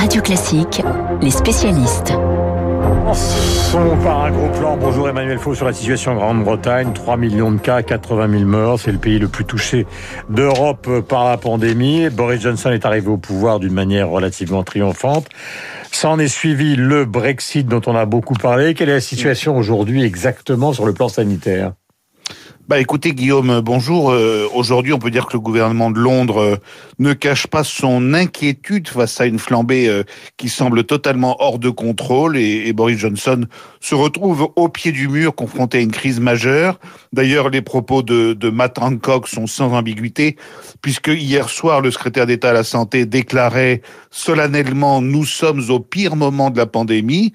Radio Classique, les spécialistes. Sont par un gros plan. Bonjour Emmanuel Faux sur la situation en Grande-Bretagne. 3 millions de cas, 80 000 morts. C'est le pays le plus touché d'Europe par la pandémie. Boris Johnson est arrivé au pouvoir d'une manière relativement triomphante. Ça en est suivi le Brexit dont on a beaucoup parlé. Quelle est la situation aujourd'hui exactement sur le plan sanitaire? Bah écoutez Guillaume, bonjour. Euh, aujourd'hui, on peut dire que le gouvernement de Londres euh, ne cache pas son inquiétude face à une flambée euh, qui semble totalement hors de contrôle et, et, Boris Johnson se retrouve au pied du mur confronté à une crise majeure. D'ailleurs, les propos de, de Matt Hancock sont sans ambiguïté puisque hier soir, le secrétaire d'État à la Santé déclarait solennellement nous sommes au pire moment de la pandémie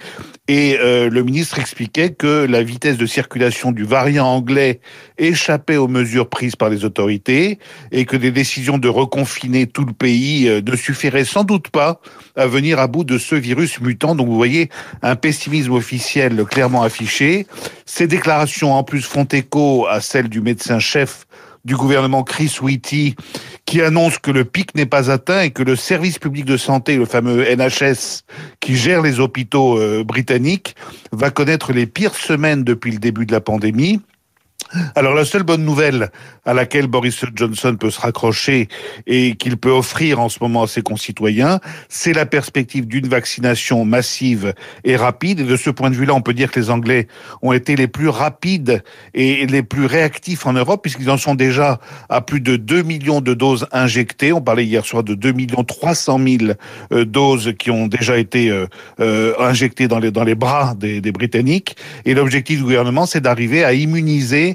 et le ministre expliquait que la vitesse de circulation du variant anglais échapper aux mesures prises par les autorités et que des décisions de reconfiner tout le pays euh, ne suffiraient sans doute pas à venir à bout de ce virus mutant. Donc vous voyez un pessimisme officiel clairement affiché. Ces déclarations en plus font écho à celles du médecin-chef du gouvernement Chris Whitty qui annonce que le pic n'est pas atteint et que le service public de santé, le fameux NHS qui gère les hôpitaux euh, britanniques, va connaître les pires semaines depuis le début de la pandémie. Alors la seule bonne nouvelle à laquelle Boris Johnson peut se raccrocher et qu'il peut offrir en ce moment à ses concitoyens, c'est la perspective d'une vaccination massive et rapide. Et de ce point de vue-là, on peut dire que les Anglais ont été les plus rapides et les plus réactifs en Europe puisqu'ils en sont déjà à plus de 2 millions de doses injectées. On parlait hier soir de 2 millions 300 000 euh, doses qui ont déjà été euh, euh, injectées dans les, bras des Britanniques. Et l'objectif du gouvernement, c'est d'arriver à immuniser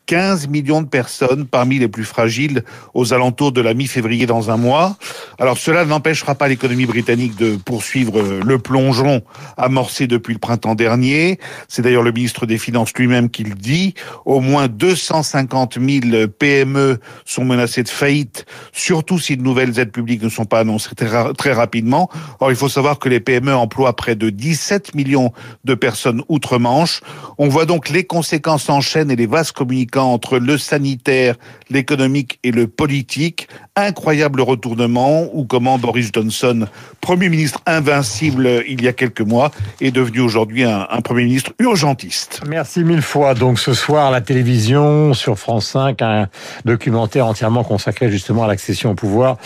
15 millions de personnes parmi les plus fragiles aux alentours de la mi-février dans un mois. Alors cela n'empêchera pas l'économie britannique de poursuivre le plongeon amorcé depuis le printemps dernier. C'est d'ailleurs le ministre des Finances lui-même qui le dit. Au moins 250 000 PME sont menacées de faillite, surtout si de nouvelles aides publiques ne sont pas annoncées très, rapidement. Or, il faut savoir que les PME emploient près de 17 millions de personnes outre-Manche. On voit donc les conséquences en chaîne et les vastes entre le sanitaire, l'économique et le politique. Incroyable retournement ou comment Boris Johnson, Premier ministre invincible il y a quelques mois, est devenu aujourd'hui un, Premier ministre urgentiste. Merci mille fois. Donc ce soir, la télévision sur France 5, un documentaire entièrement consacré justement à l'accession au pouvoir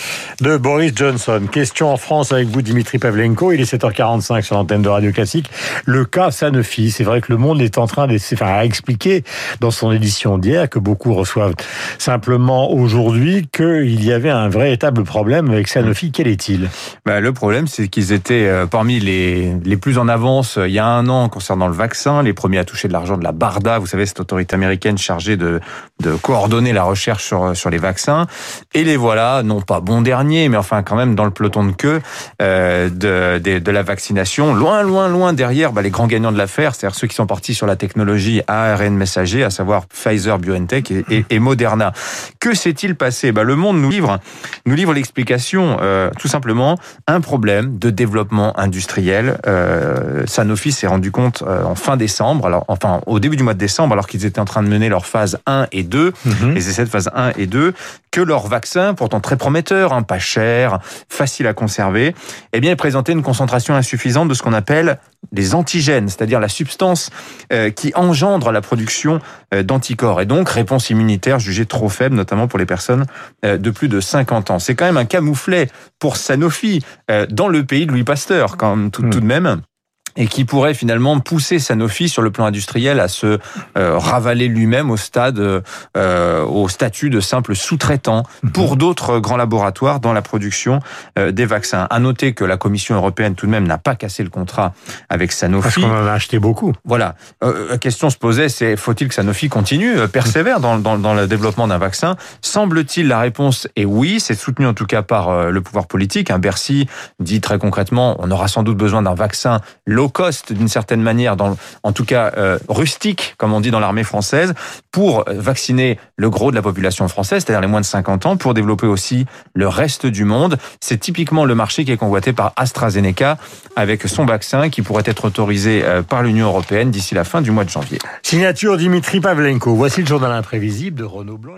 de Boris Johnson. Question en France avec vous, Dimitri Pavlenko. Il est 7h45 sur l'antenne de Radio Classique. Le cas Sanofi, c'est vrai que le monde est en train d'expliquer enfin, expliquer dans son édition d'hier, que beaucoup reçoivent simplement aujourd'hui, qu'il y avait un véritable problème avec Sanofi. Quel est-il? Bah, Le problème, c'est qu'ils étaient euh, parmi les, les plus en avance euh, il y a un an concernant le vaccin, les premiers à toucher de l'argent de la BARDA, vous savez, cette autorité américaine chargée de, de coordonner la recherche sur, sur les vaccins. Et les voilà, non pas bon dernier, mais enfin quand même dans le peloton de queue euh, de, de, de, la vaccination. Loin, loin, loin derrière bah, les grands gagnants de l'affaire, c'est-à-dire ceux qui sont partis sur la technologie ARN messager, à savoir Pfizer, BioNTech et, et, et Moderna. Que s'est-il passé? Bah, Le monde nous livre, nous livre l'explication, euh, tout simplement, un problème de développement industriel. Euh, Sanofi s'est rendu compte euh, en fin décembre, alors enfin au début du mois de décembre, alors qu'ils étaient en train de mener leur phase 1 et 2, mmh. les essais de phase 1 et 2, que leur vaccin, pourtant très prometteur, hein, pas cher, facile à conserver, eh bien, présentait une concentration insuffisante de ce qu'on appelle les antigènes, c'est-à-dire la substance euh, qui engendre la production euh, d'anticorps. Et donc réponse immunitaire jugée trop faible, notamment pour les personnes euh, de plus de 50 ans. C'est quand même un camouflet pour Sanofi dans le pays de Louis Pasteur, quand tout, tout de même et qui pourrait finalement pousser Sanofi sur le plan industriel à se euh, ravaler lui-même au stade, euh, au statut de simple sous-traitant pour d'autres grands laboratoires dans la production euh, des vaccins. À noter que la Commission européenne tout de même n'a pas cassé le contrat avec Sanofi. Parce qu'on en a acheté beaucoup. Voilà. Euh, la question se posait, c'est faut-il que Sanofi continue, euh, persévère dans, dans, dans le développement d'un vaccin? Semble-t-il, la réponse est oui. C'est soutenu en tout cas par euh, le pouvoir politique. Un Bercy dit très concrètement, on aura sans doute besoin d'un vaccin low cost d'une certaine manière, en tout cas euh, rustique, comme on dit dans l'armée française, pour vacciner le gros de la population française, c'est-à-dire les moins de 50 ans, pour développer aussi le reste du monde. C'est typiquement le marché qui est convoité par AstraZeneca avec son vaccin qui pourrait être autorisé euh, par l'Union européenne d'ici la fin du mois de janvier. Signature Dimitri Pavlenko. Voici le journal imprévisible de Renaud Blanc.